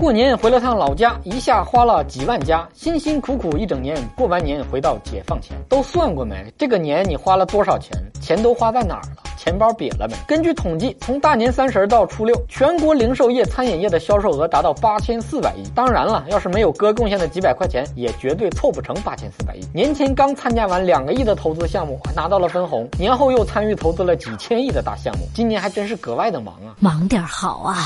过年回了趟老家，一下花了几万加，辛辛苦苦一整年，过完年回到解放前，都算过没？这个年你花了多少钱？钱都花在哪儿了？钱包瘪了没？根据统计，从大年三十到初六，全国零售业、餐饮业的销售额达到八千四百亿。当然了，要是没有哥贡献的几百块钱，也绝对凑不成八千四百亿。年前刚参加完两个亿的投资项目，拿到了分红，年后又参与投资了几千亿的大项目，今年还真是格外的忙啊！忙点好啊！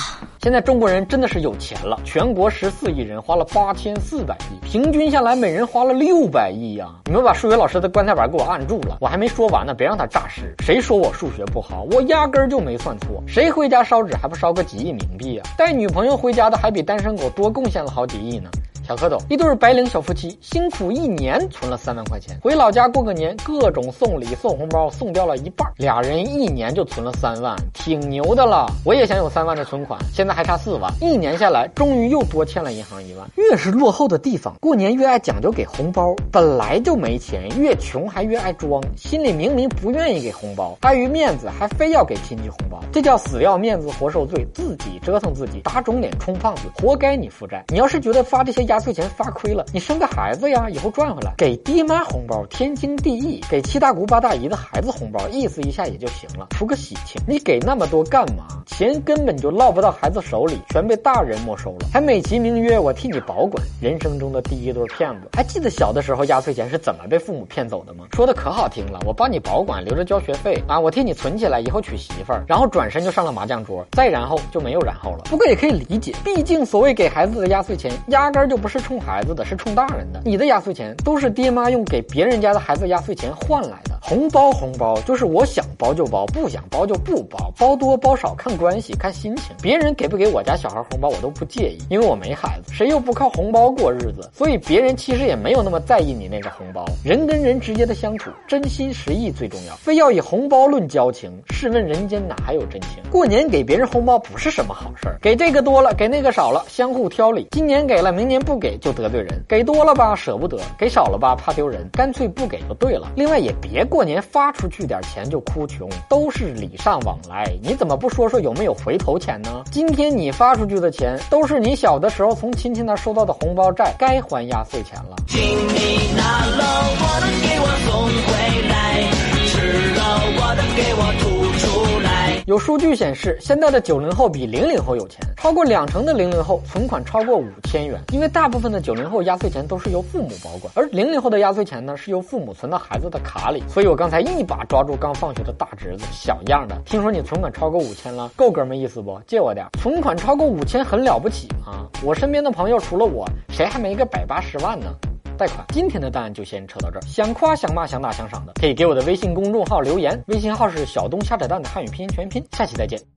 现在中国人真的是有钱了，全国十四亿人花了八千四百亿，平均下来每人花了六百亿呀！你们把数学老师的棺材板给我按住了，我还没说完呢，别让他诈尸。谁说我数学不好？我压根儿就没算错。谁回家烧纸还不烧个几亿冥币啊？带女朋友回家的还比单身狗多贡献了好几亿呢。小蝌蚪，一对白领小夫妻辛苦一年存了三万块钱，回老家过个年，各种送礼送红包，送掉了一半。俩人一年就存了三万，挺牛的了。我也想有三万的存款，现在还差四万，一年下来，终于又多欠了银行一万。越是落后的地方，过年越爱讲究给红包，本来就没钱，越穷还越爱装，心里明明不愿意给红包，碍于面子还非要给亲戚红包，这叫死要面子活受罪，自己折腾自己，打肿脸充胖子，活该你负债。你要是觉得发这些压。压岁钱发亏了，你生个孩子呀，以后赚回来给爹妈红包，天经地义。给七大姑八大姨的孩子红包，意思一下也就行了，图个喜庆。你给那么多干嘛？钱根本就落不到孩子手里，全被大人没收了，还美其名曰我替你保管。人生中的第一对骗子，还记得小的时候压岁钱是怎么被父母骗走的吗？说的可好听了，我帮你保管，留着交学费啊，我替你存起来，以后娶媳妇儿，然后转身就上了麻将桌，再然后就没有然后了。不过也可以理解，毕竟所谓给孩子的压岁钱，压根就。不是冲孩子的，是冲大人的。你的压岁钱都是爹妈用给别人家的孩子压岁钱换来的。红包红包就是我想包就包，不想包就不包，包多包少看关系看心情。别人给不给我家小孩红包我都不介意，因为我没孩子，谁又不靠红包过日子？所以别人其实也没有那么在意你那个红包。人跟人之间的相处，真心实意最重要。非要以红包论交情，试问人间哪还有真情？过年给别人红包不是什么好事儿，给这个多了，给那个少了，相互挑理。今年给了，明年不。给就得罪人，给多了吧舍不得，给少了吧怕丢人，干脆不给就对了。另外也别过年发出去点钱就哭穷，都是礼尚往来，你怎么不说说有没有回头钱呢？今天你发出去的钱，都是你小的时候从亲戚那收到的红包债，该还压岁钱了。请你拿了我的有数据显示，现在的九零后比零零后有钱。超过两成的零零后存款超过五千元，因为大部分的九零后压岁钱都是由父母保管，而零零后的压岁钱呢是由父母存到孩子的卡里。所以我刚才一把抓住刚放学的大侄子，小样的，听说你存款超过五千了，够哥们意思不？借我点。存款超过五千很了不起吗？我身边的朋友除了我，谁还没个百八十万呢？贷款。今天的答案就先扯到这儿，想夸想骂想打想赏的，可以给我的微信公众号留言，微信号是小东瞎扯淡的汉语拼音全拼。下期再见。